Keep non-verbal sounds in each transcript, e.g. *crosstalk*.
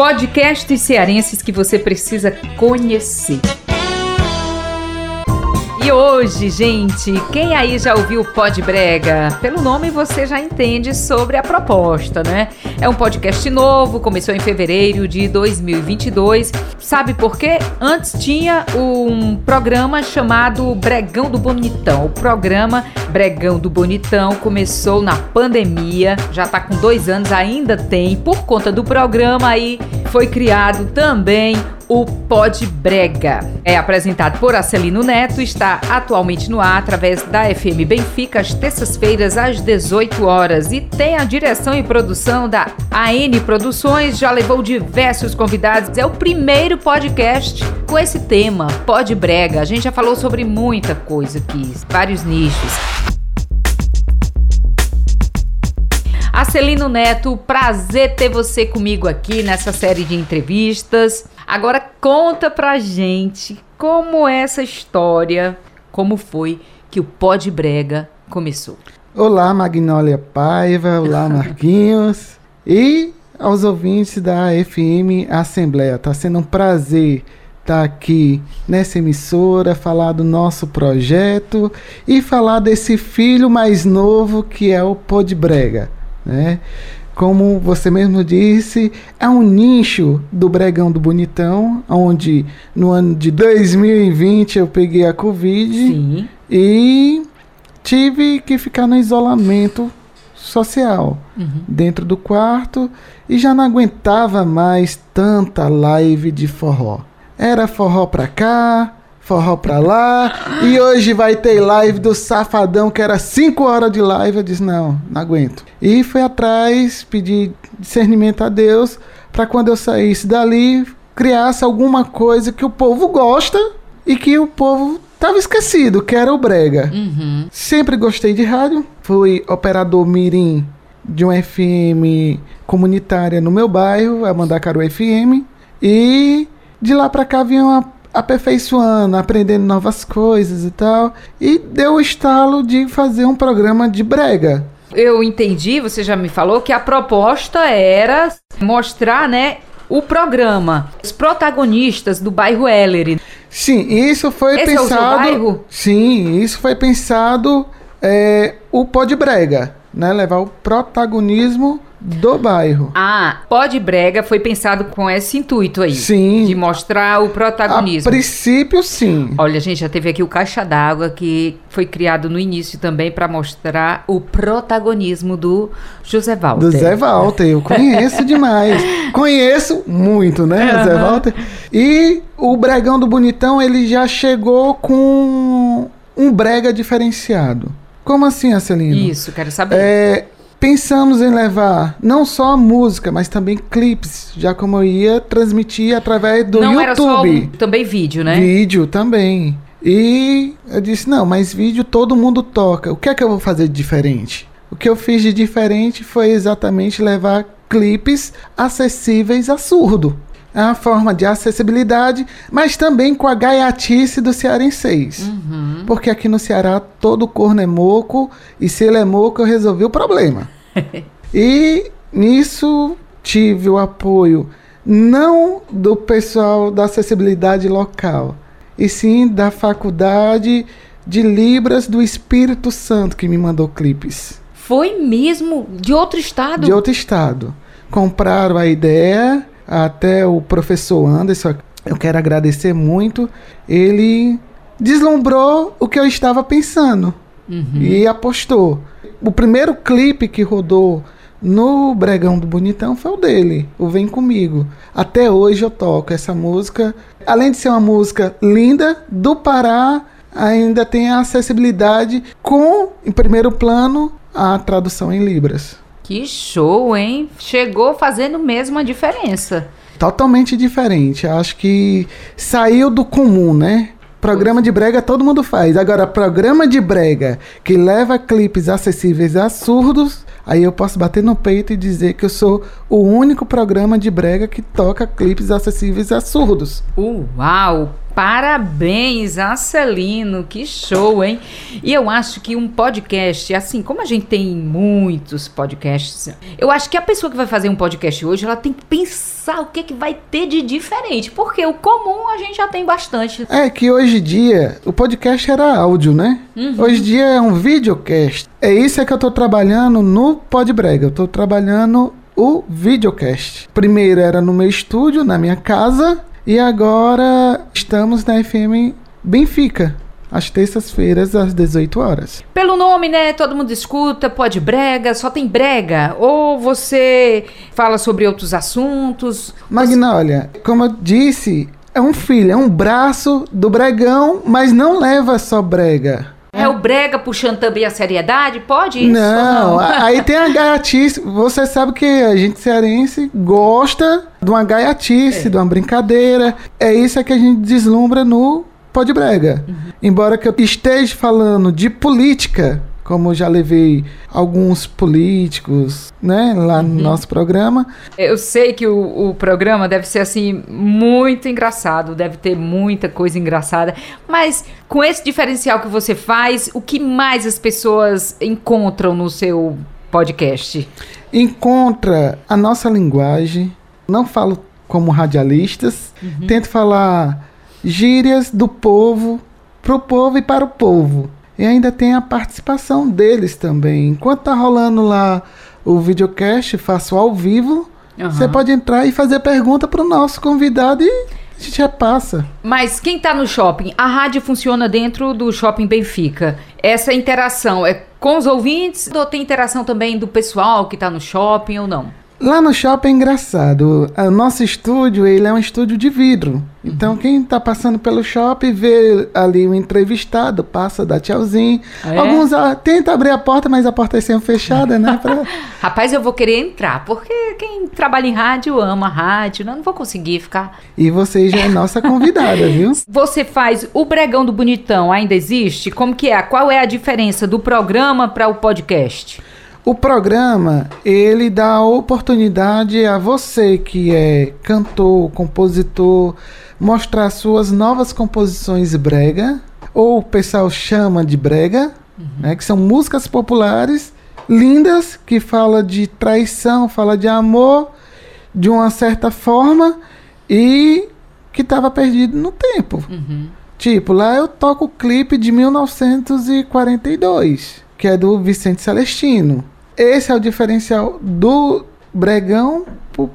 Podcasts cearenses que você precisa conhecer. Hoje, gente, quem aí já ouviu o Pod Brega? Pelo nome você já entende sobre a proposta, né? É um podcast novo, começou em fevereiro de 2022. Sabe por quê? Antes tinha um programa chamado Bregão do Bonitão. O programa Bregão do Bonitão começou na pandemia, já tá com dois anos, ainda tem. Por conta do programa aí, foi criado também o Pod Brega. É apresentado por Acelino Neto, está atualmente no ar através da FM Benfica, às terças-feiras, às 18 horas. E tem a direção e produção da AN Produções, já levou diversos convidados. É o primeiro podcast com esse tema, Pod Brega. A gente já falou sobre muita coisa aqui, vários nichos. Acelino Neto, prazer ter você comigo aqui nessa série de entrevistas. Agora conta pra gente como é essa história, como foi que o Pó de Brega começou. Olá, Magnólia Paiva, olá, *laughs* Marquinhos e aos ouvintes da FM Assembleia. Tá sendo um prazer estar aqui nessa emissora, falar do nosso projeto e falar desse filho mais novo que é o Pó de Brega, né? Como você mesmo disse, é um nicho do Bregão do Bonitão, onde no ano de 2020 eu peguei a Covid Sim. e tive que ficar no isolamento social uhum. dentro do quarto e já não aguentava mais tanta live de forró. Era forró pra cá, forró pra lá. E hoje vai ter live do Safadão, que era 5 horas de live. Eu disse: não, não aguento. E fui atrás, pedi discernimento a Deus, para quando eu saísse dali, criasse alguma coisa que o povo gosta e que o povo tava esquecido, que era o Brega. Uhum. Sempre gostei de rádio, fui operador Mirim de uma FM comunitária no meu bairro, a Mandacaru FM, e de lá para cá vinha uma aperfeiçoando, aprendendo novas coisas e tal. E deu o estalo de fazer um programa de brega. Eu entendi, você já me falou que a proposta era mostrar, né, o programa, os protagonistas do bairro Ellery. Sim, isso foi Esse pensado. É o seu bairro? Sim, isso foi pensado é, o de brega, né, levar o protagonismo do bairro. Ah, Pode Brega foi pensado com esse intuito aí. Sim. De mostrar o protagonismo. A princípio, sim. Olha, gente já teve aqui o Caixa d'Água, que foi criado no início também para mostrar o protagonismo do José Walter. Do Zé Walter, eu conheço demais. *laughs* Conheço muito, né, uhum. Zé Walter? E o Bregão do Bonitão, ele já chegou com um brega diferenciado. Como assim, Acelino? Isso, quero saber. É, Pensamos em levar não só a música, mas também clipes, já como eu ia transmitir através do não YouTube. Era só um, também vídeo, né? Vídeo também. E eu disse: não, mas vídeo todo mundo toca. O que é que eu vou fazer de diferente? O que eu fiz de diferente foi exatamente levar clipes acessíveis a surdo. É uma forma de acessibilidade, mas também com a gaiatice do cearenseis. Uhum. Porque aqui no Ceará todo corno é moco, e se ele é moco eu resolvi o problema. *laughs* e nisso tive o apoio não do pessoal da acessibilidade local, e sim da faculdade de Libras do Espírito Santo que me mandou clipes. Foi mesmo de outro estado? De outro estado. Compraram a ideia até o professor Anderson, eu quero agradecer muito, ele deslumbrou o que eu estava pensando uhum. e apostou. O primeiro clipe que rodou no Bregão do Bonitão foi o dele, o Vem Comigo. Até hoje eu toco essa música. Além de ser uma música linda, do Pará, ainda tem a acessibilidade com, em primeiro plano, a tradução em Libras. Que show, hein? Chegou fazendo mesmo a diferença. Totalmente diferente. Acho que saiu do comum, né? Programa de brega todo mundo faz. Agora, programa de brega que leva clipes acessíveis a surdos, aí eu posso bater no peito e dizer que eu sou o único programa de brega que toca clipes acessíveis a surdos. Uau! Parabéns, Acelino, que show, hein? E eu acho que um podcast, assim, como a gente tem muitos podcasts, eu acho que a pessoa que vai fazer um podcast hoje, ela tem que pensar o que, que vai ter de diferente, porque o comum a gente já tem bastante. É que hoje em dia o podcast era áudio, né? Uhum. Hoje em dia é um videocast. É isso é que eu tô trabalhando no Podbrega. Eu tô trabalhando o videocast. Primeiro era no meu estúdio, na minha casa, e agora estamos na FM Benfica, às terças-feiras, às 18 horas. Pelo nome, né? Todo mundo escuta, pode brega, só tem brega. Ou você fala sobre outros assuntos. Magnólia, como eu disse, é um filho, é um braço do bregão, mas não leva só brega. É o brega puxando também a seriedade? Pode isso? Não, a- aí tem a gaiatice. Você sabe que a gente cearense gosta de uma gaiatice, de uma brincadeira. É isso que a gente deslumbra no Pode Brega. Embora que eu esteja falando de política, como já levei alguns políticos, né, lá no nosso programa. Eu sei que o, o programa deve ser assim muito engraçado, deve ter muita coisa engraçada, mas com esse diferencial que você faz, o que mais as pessoas encontram no seu podcast? encontra a nossa linguagem. Não falo como radialistas, tento falar gírias do povo pro povo e para o povo. E ainda tem a participação deles também. Enquanto tá rolando lá o videocast, faço ao vivo. Você pode entrar e fazer pergunta pro nosso convidado e a gente repassa. Mas quem tá no shopping, a rádio funciona dentro do shopping Benfica. Essa interação é com os ouvintes ou tem interação também do pessoal que tá no shopping ou não? Lá no shopping é engraçado. O nosso estúdio, ele é um estúdio de vidro. Então, quem tá passando pelo shopping vê ali o entrevistado, passa, dá tchauzinho. É? Alguns ah, tentam abrir a porta, mas a porta é sempre fechada, né? *laughs* Pra... Rapaz, eu vou querer entrar, porque quem trabalha em rádio ama rádio, né? não vou conseguir ficar. E você já é nossa convidada, *laughs* viu? Você faz o Bregão do Bonitão, ainda existe? Como que é? Qual é a diferença do programa para o podcast? O programa, ele dá a oportunidade a você que é cantor, compositor, mostrar suas novas composições brega, ou o pessoal chama de brega, né, que são músicas populares lindas que fala de traição, fala de amor de uma certa forma e que estava perdido no tempo. Tipo, lá eu toco o clipe de 1942, que é do Vicente Celestino. Esse é o diferencial do Bregão pro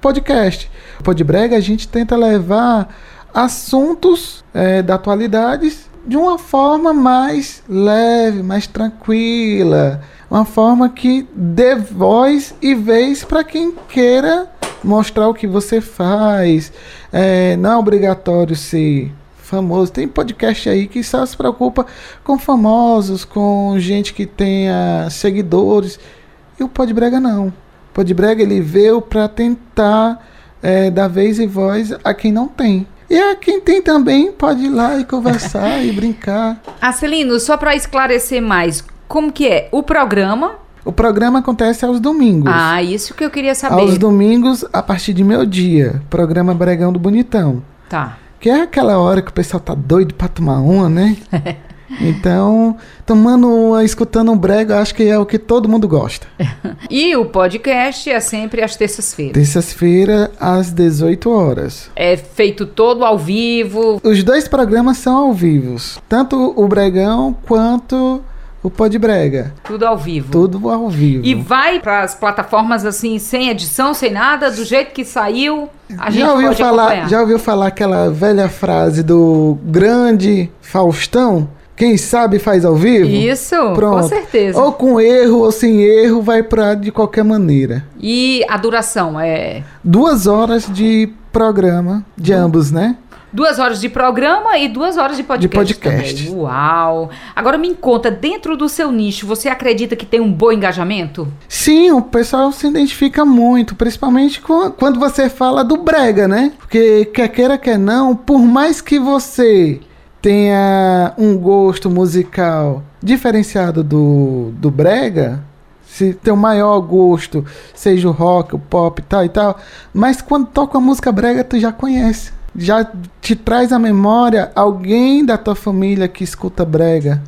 podcast. O Podbrega a gente tenta levar assuntos eh, da atualidade de uma forma mais leve, mais tranquila, uma forma que dê voz e vez para quem queira mostrar o que você faz. Eh, não é obrigatório ser famoso. Tem podcast aí que só se preocupa com famosos, com gente que tenha seguidores. E o Podbrega não. O Podbrega ele veio para tentar eh, dar vez e voz a quem não tem. E a quem tem também pode ir lá e conversar e *laughs* brincar. Acelino, só para esclarecer mais, como que é? O programa? O programa acontece aos domingos. Ah, isso que eu queria saber. aos domingos, a partir de meu dia. Programa Bregão do Bonitão. Tá. Que é aquela hora que o pessoal tá doido pra tomar uma, né? *laughs* Então, tomando uma, escutando um brega, acho que é o que todo mundo gosta. *laughs* E o podcast é sempre às terças-feiras. Terças-feira, às 18 horas. É feito todo ao vivo. Os dois programas são ao vivo. Tanto o Bregão quanto o Podbrega. Tudo ao vivo. Tudo ao vivo. E vai para as plataformas assim, sem edição, sem nada, do jeito que saiu. A gente já ouviu falar, acompanhar. já ouviu falar aquela velha frase do grande Faustão? Quem sabe faz ao vivo? Isso, Pronto. com certeza. Ou com erro ou sem erro, vai pra de qualquer maneira. E a duração é Duas horas de programa, de ambos, né? Duas horas de programa e duas horas de podcast. De podcast. também. Uau! Agora me conta, dentro do seu nicho, você acredita que tem um bom engajamento? Sim, o pessoal se identifica muito, principalmente com- quando você fala do brega, né? Porque quer queira, quer não, por mais que você tenha um gosto musical diferenciado do, do brega, se teu maior gosto seja o rock, o pop e tal e tal, mas quando toca a música brega, tu já conhece. Já te traz à memória alguém da tua família que escuta brega.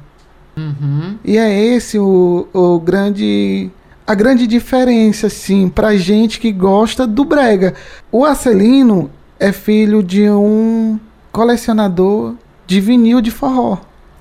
Uhum. E é esse o, o grande a grande diferença, assim, pra gente que gosta do brega. O Acelino é filho de um colecionador de vinil de forró.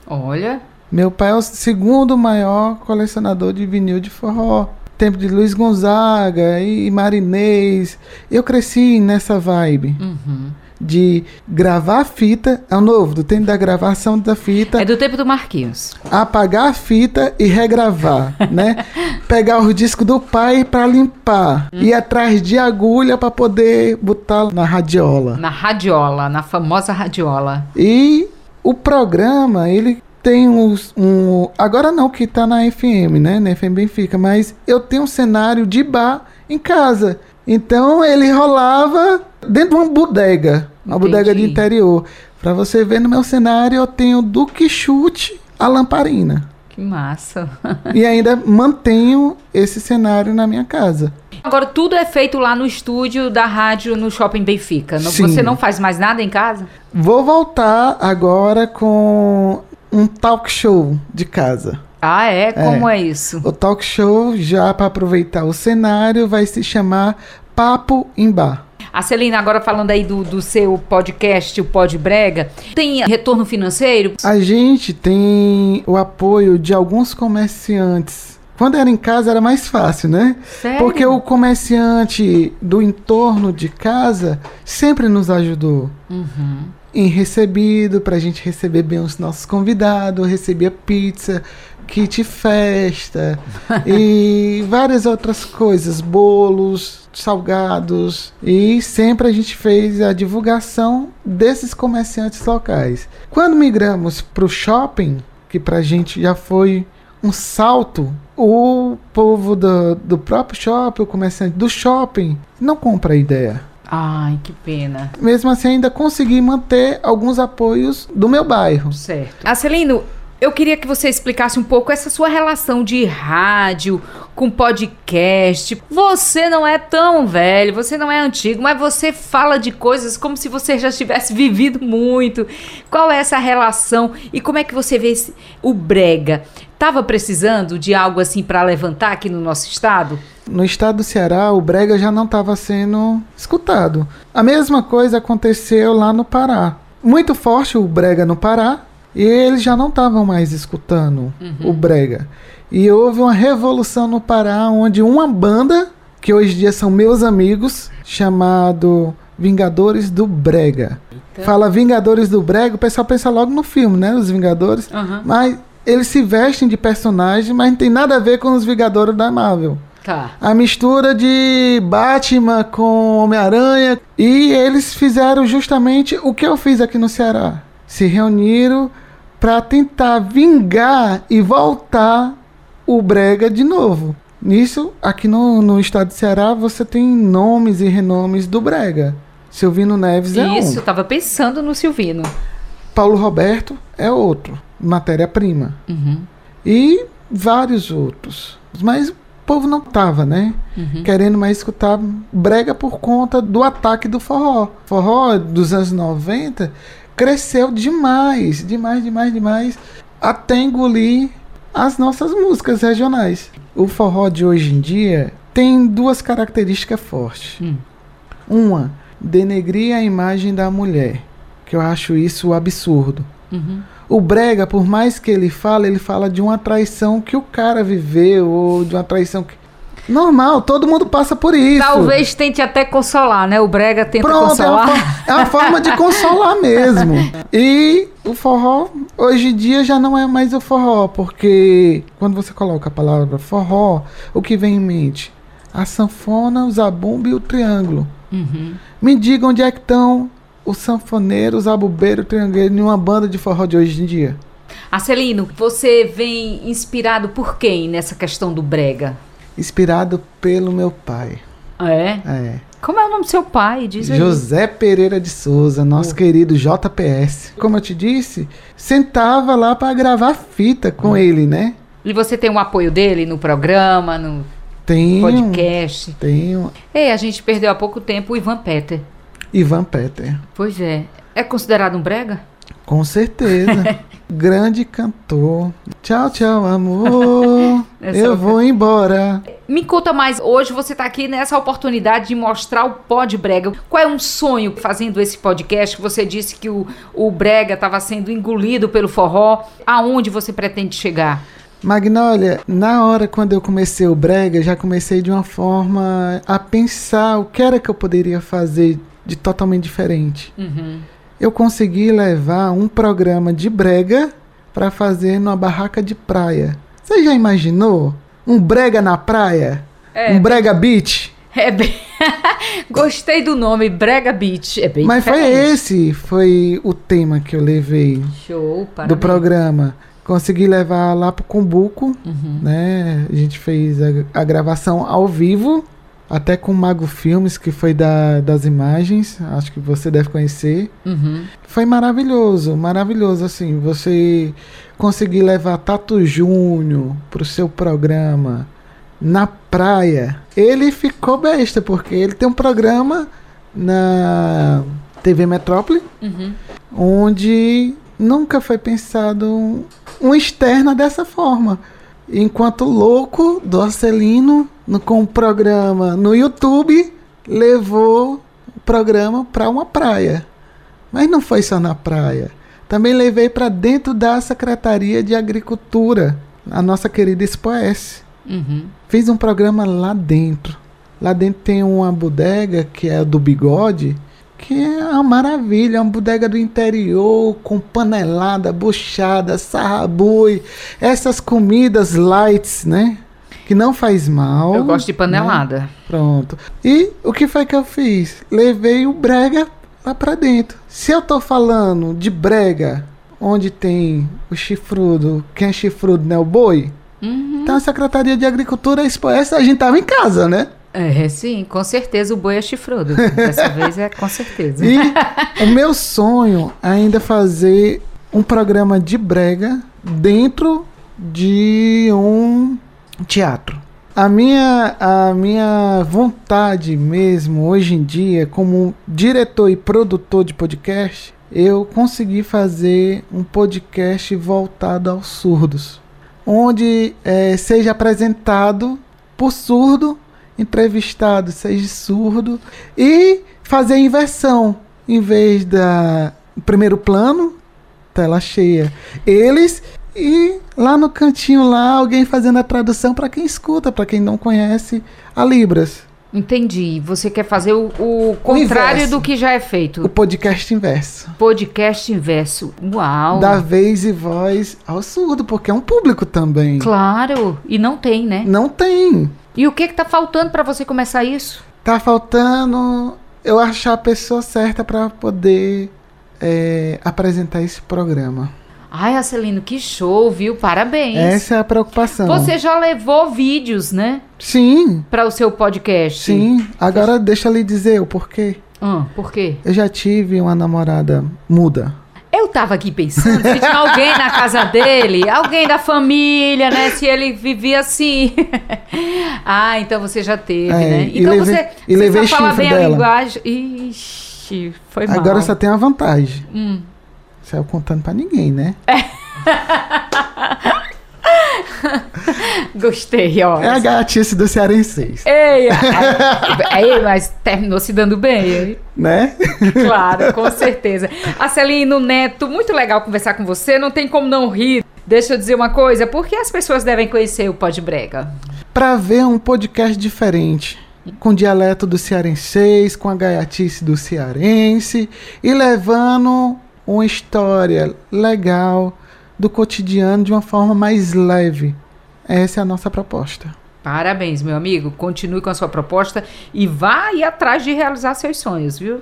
Olha. Meu pai é o segundo maior colecionador de vinil de forró. Tempo de Luiz Gonzaga e Marinês. Eu cresci nessa vibe Uhum. De gravar fita. É o novo, do tempo da gravação da fita. É do tempo do Marquinhos. apagar a fita e regravar, *laughs* né? Pegar o disco do pai para limpar, Hum. ir atrás de agulha para poder botar na radiola. Na radiola, na famosa radiola. E o programa, ele tem uns, um. Agora não, que tá na FM, né? Na FM Benfica, mas eu tenho um cenário de bar em casa. Então ele rolava dentro de uma bodega, uma Entendi. bodega de interior. Pra você ver no meu cenário, eu tenho do que chute a lamparina. Que massa. e *laughs* ainda mantenho esse cenário na minha casa. Agora, tudo é feito lá no estúdio da rádio no Shopping Benfica. Sim. Você não faz mais nada em casa? Vou voltar agora com um talk show de casa. Ah, é? Como é, isso? O talk show, já para aproveitar o cenário, vai se chamar Papo em Bar. A Celina, agora falando aí do, do seu podcast, o Pod Brega, tem retorno financeiro? A gente tem o apoio de alguns comerciantes. Quando era em casa era mais fácil, né? Sério? Porque o comerciante do entorno de casa sempre nos ajudou. Uhum. em recebido, pra gente receber bem os nossos convidados, recebia pizza, kit festa e *laughs* várias outras coisas, bolos, salgados. E sempre a gente fez a divulgação desses comerciantes locais. Quando migramos pro shopping, que pra gente já foi um salto, o povo do, do próprio shopping, o comerciante do shopping, não compra a ideia. Ai, que pena. Mesmo assim, ainda consegui manter alguns apoios do meu bairro. Certo. Acelino, eu queria que você explicasse um pouco essa sua relação de rádio com podcast. Você não é tão velho, você não é antigo, mas você fala de coisas como se você já tivesse *laughs* vivido muito. Qual é essa relação e como é que você vê esse- o brega? Tava precisando de algo assim para levantar aqui no nosso estado? No estado do Ceará, o brega já não estava sendo escutado. A mesma coisa aconteceu lá no Pará. Muito forte o brega no Pará e eles já não estavam mais escutando o brega. E houve uma revolução no Pará onde uma banda, que hoje em dia são meus amigos, chamado Vingadores do Brega. Fala Vingadores do Brega, o pessoal pensa logo no filme, né? Os Vingadores. Aham. Mas eles se vestem de personagem, mas não tem nada a ver com os Vingadores da Marvel. Tá. A mistura de Batman com Homem-Aranha. E eles fizeram justamente o que eu fiz aqui no Ceará. Se reuniram para tentar vingar e voltar o Brega de novo. Nisso, aqui no, no estado do Ceará, você tem nomes e renomes do Brega. Silvino Neves é Isso, eu um. tava pensando no Silvino. Paulo Roberto é outro. Matéria-prima. Uhum. E vários outros. Mas o povo não tava, né? Uhum. Querendo mais escutar brega por conta do ataque do forró. Forró dos anos 90 cresceu demais, demais, demais, demais, até engolir as nossas músicas regionais. O forró de hoje em dia tem duas características fortes. Hum. Uma, denegrir a imagem da mulher, que eu acho isso absurdo. Uhum. O brega, por mais que ele fale, ele fala de uma traição que o cara viveu, ou de uma traição que. Normal, todo mundo passa por isso. Talvez tente até consolar, né? O brega tenta Pronto, é uma, consolar. fo- é uma forma de consolar mesmo. *laughs* E o forró, hoje em dia, já não é mais o forró, porque quando você coloca a palavra forró, o que vem em mente? A sanfona, o zabumba e o triângulo. Uhum. Me diga onde é que estão os sanfoneiros, o zabubeiro, o triangueiro em uma banda de forró de hoje em dia. Acelino, você vem inspirado por quem nessa questão do brega? Inspirado pelo meu pai. É? É. Como é o nome do seu pai? Diz aí. José Pereira de Souza, nosso querido JPS. Como eu te disse, sentava lá para gravar fita com ele, né? E você tem o apoio dele no programa, no Tenho. podcast? Tenho. Ei, a gente perdeu há pouco tempo o Ivan Peter. Ivan Peter. Pois é. É considerado um brega? Com certeza. *laughs* Grande cantor. Tchau, tchau, amor. *laughs* Essa Eu é vou embora. Me conta mais, hoje você está aqui nessa oportunidade de mostrar o pod brega. Qual é um sonho fazendo esse podcast? Você disse que o, o brega estava sendo engolido pelo forró. Aonde você pretende chegar? Magnólia, na hora quando eu comecei o brega, já comecei de uma forma a pensar o que era que eu poderia fazer de totalmente diferente. Uhum. Eu consegui levar um programa de brega para fazer numa barraca de praia. Você já imaginou? Um brega na praia? É. Um brega beach? É bem... *laughs* Gostei do nome, Brega Beach. É bem Mas foi diferente. esse, foi o tema que eu levei Show, do programa. Consegui levar lá pro Cumbuco, Uhum. né? A gente fez a, a gravação ao vivo, até com o Mago Filmes, que foi da, das imagens, acho que você deve conhecer. Uhum. Foi maravilhoso, maravilhoso, assim, você conseguir levar Tato Júnior pro seu programa na praia. Ele ficou besta, porque ele tem um programa na TV Metrópole, Uhum. onde nunca foi pensado um, um externa dessa forma. Enquanto louco do Arcelino, no, com o programa no YouTube, levou o programa para uma praia. Mas não foi só na praia. Também levei para dentro da Secretaria de Agricultura, a nossa querida Expoes. Uhum. Fiz um programa lá dentro. Lá dentro tem uma bodega que é a do bigode, que é uma maravilha, é uma bodega do interior, com panelada, buchada, sarrabui, essas comidas lights, né? Que não faz mal. Eu gosto de né? panelada. Pronto. E o que foi que eu fiz? Levei o brega lá pra dentro. Se eu tô falando de brega, onde tem o chifrudo, quem é chifrudo, né? O boi. Uhum. Então a Secretaria de Agricultura Expo essa a gente tava em casa, né? É, sim, com certeza o boi é chifrudo. *laughs* Dessa vez é com certeza. E *laughs* o meu sonho é ainda fazer um programa de brega dentro de um teatro. A minha, a minha vontade mesmo, hoje em dia, como diretor e produtor de podcast, eu consegui fazer um podcast voltado aos surdos, onde eh, seja apresentado por surdo, entrevistado seja surdo e fazer inversão, em vez da primeiro plano, tela cheia, eles e lá no cantinho lá alguém fazendo a tradução para quem escuta, para quem não conhece a Libras, Entendi. Você quer fazer o, o contrário inverso. do que já é feito. o podcast inverso. Podcast inverso. Uau. Da vez e voz ao surdo, porque é um público também. Claro. E não tem, né? Não tem. E o que que tá faltando pra você começar isso? Tá faltando eu achar a pessoa certa para poder é, apresentar esse programa. Ai, Acelino, que show, viu? Parabéns. Essa é a preocupação. Você já levou vídeos, né? Sim, Para o seu podcast? sim. Agora deixa eu lhe dizer o porquê. Ah, por quê? Eu já tive uma namorada muda. Eu tava aqui pensando se tinha alguém na casa dele, alguém da família, né? Se ele vivia assim. *laughs* ah, então você já teve, É, né? Então levei- você, e você levei só fala bem a dela. linguagem. Ixi, foi mal. Agora só tem uma vantagem. Hum. Saiu contando pra ninguém, né? *laughs* Gostei, ó. É a gatice do cearenseis, Ei, aí, *laughs* mas terminou se dando bem, hein? né? Claro, com certeza. Acelino Neto, muito legal conversar com você, não tem como não rir. Deixa eu dizer uma coisa, por que as pessoas devem conhecer o Pod Brega? Pra ver um podcast diferente. Com dialeto do cearenseis, com a gaiatice do cearense e levando uma história legal do cotidiano de uma forma mais leve. Essa é a nossa proposta. Parabéns, meu amigo. Continue com a sua proposta e vá aí atrás de realizar seus sonhos, viu?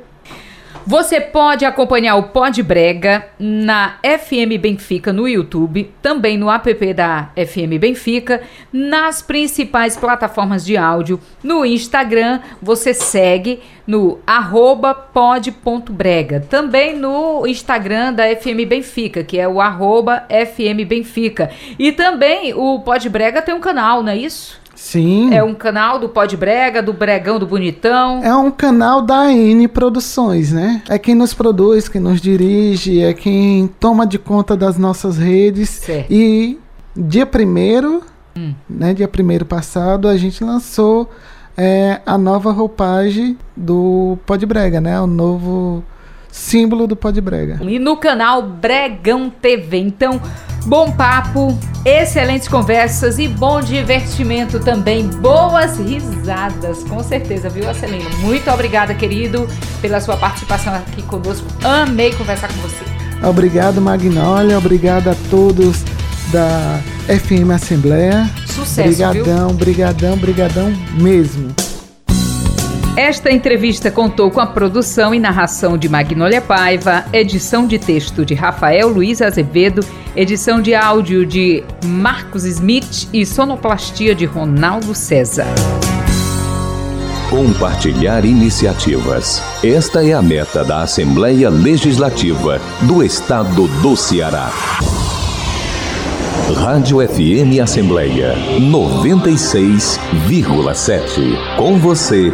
Você pode acompanhar o Pod Brega na FM Benfica no YouTube, também no app da FM Benfica, nas principais plataformas de áudio, no Instagram, você segue no arroba pod.brega, também no Instagram da FM Benfica, que é o arroba FM Benfica. E também o Pod Brega tem um canal, não é isso? Sim. É um canal do Pod Brega, do Bregão do Bonitão. É um canal da N Produções, né? É quem nos produz, quem nos dirige, é quem toma de conta das nossas redes. Certo. E dia primeiro, hum. né? Dia primeiro passado, a gente lançou é, a nova roupagem do Pod Brega, né? O novo símbolo do Pod Brega. E no canal Bregão TV. Então, bom papo, excelentes conversas e bom divertimento também. Boas risadas, com certeza, viu, Acelino? Muito obrigada, querido, pela sua participação aqui conosco. Amei conversar com você. Obrigado, Magnólia. Obrigado a todos da FM Assembleia. Sucesso, brigadão, viu? brigadão, brigadão mesmo. Esta entrevista contou com a produção e narração de Magnólia Paiva, edição de texto de Rafael Luiz Azevedo, edição de áudio de Marcos Smith e sonoplastia de Ronaldo César. Compartilhar iniciativas. Esta é a meta da Assembleia Legislativa do Estado do Ceará. Rádio FM Assembleia 96,7. Com você